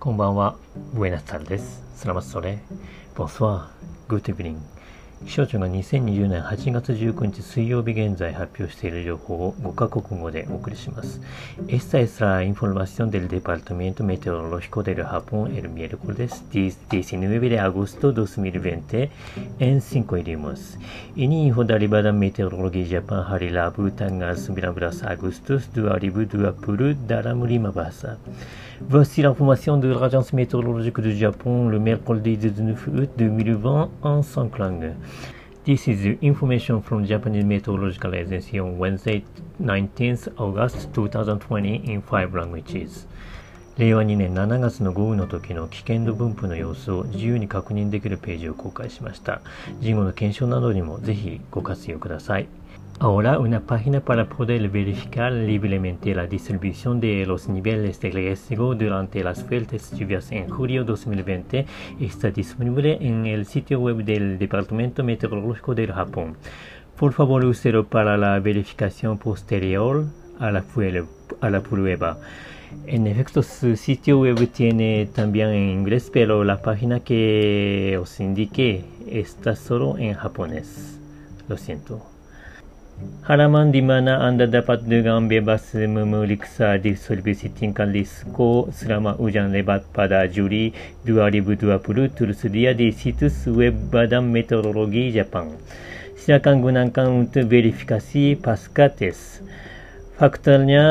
こんばんは。Buenas tardes. Selamat sore. Bonsoir. Good evening. 気象庁が2020年8月19日水曜日現在発表している情報を5カ国語でお送りします。Esta es la información del Departamento Meteorológico del Japón el miércoles 19 de agosto 2020 en cinco idiomas. Ininfo dari Badan Meteorologi Jepang hari Rabu tanggal 19 Agustus 2020 dalam lima bahasa. Voici l'information de l'Agence météorologique du Japon le mercredi 19 août 2020 en cinq langues. This is the information from Japanese Meteorological Agency on Wednesday 19th August 2020 in five languages. 令和2年7月の豪雨の時の危険度分布の様子を自由に確認できるページを公開しました。事後の検証などにもぜひご活用ください。Ahora una página para poder verificar libremente la distribución de los niveles de riesgo durante las fuertes lluvias en julio 2020 está disponible en el sitio web del Departamento Meteorológico del Japón. Por favor, úselo para la verificación posterior a la, a la prueba. En efecto, su sitio web tiene también en inglés, pero la página que os indique está solo en japonés. Lo siento. Halaman di mana Anda dapat dengan bebas memeriksa distribusi tingkat risiko selama hujan lebat pada Juli 2020 tersedia di situs web Badan Meteorologi Jepang. Silakan gunakan untuk verifikasi pasca tes. Faktornya,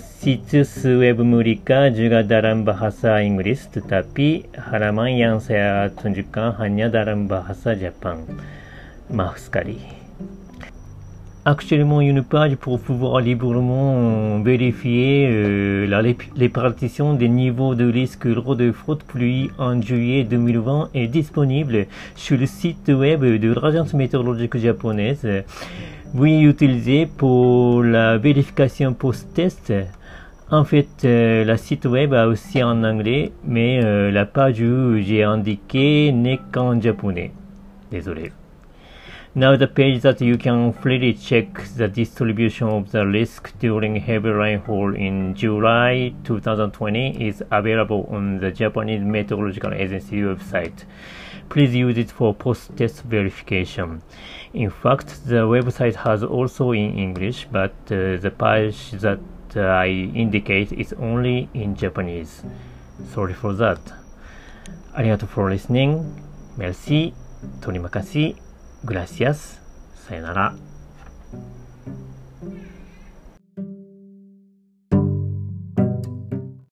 situs web mereka juga dalam bahasa Inggeris tetapi halaman yang saya tunjukkan hanya dalam bahasa Jepang. Maaf sekali. Actuellement, une page pour pouvoir librement vérifier euh, la répartition des niveaux de risque de faute pluie en juillet 2020 est disponible sur le site web de l'agence météorologique japonaise. Vous utilisez pour la vérification post-test. En fait, euh, la site web a aussi en anglais, mais euh, la page où j'ai indiqué n'est qu'en japonais. Désolé. Now the page that you can freely check the distribution of the risk during heavy rainfall in July 2020 is available on the Japanese Meteorological Agency website. Please use it for post-test verification. In fact, the website has also in English, but uh, the page that uh, I indicate is only in Japanese. Sorry for that. ありがとう for listening. Merci. 取りまかし。 Gracias. さよなら。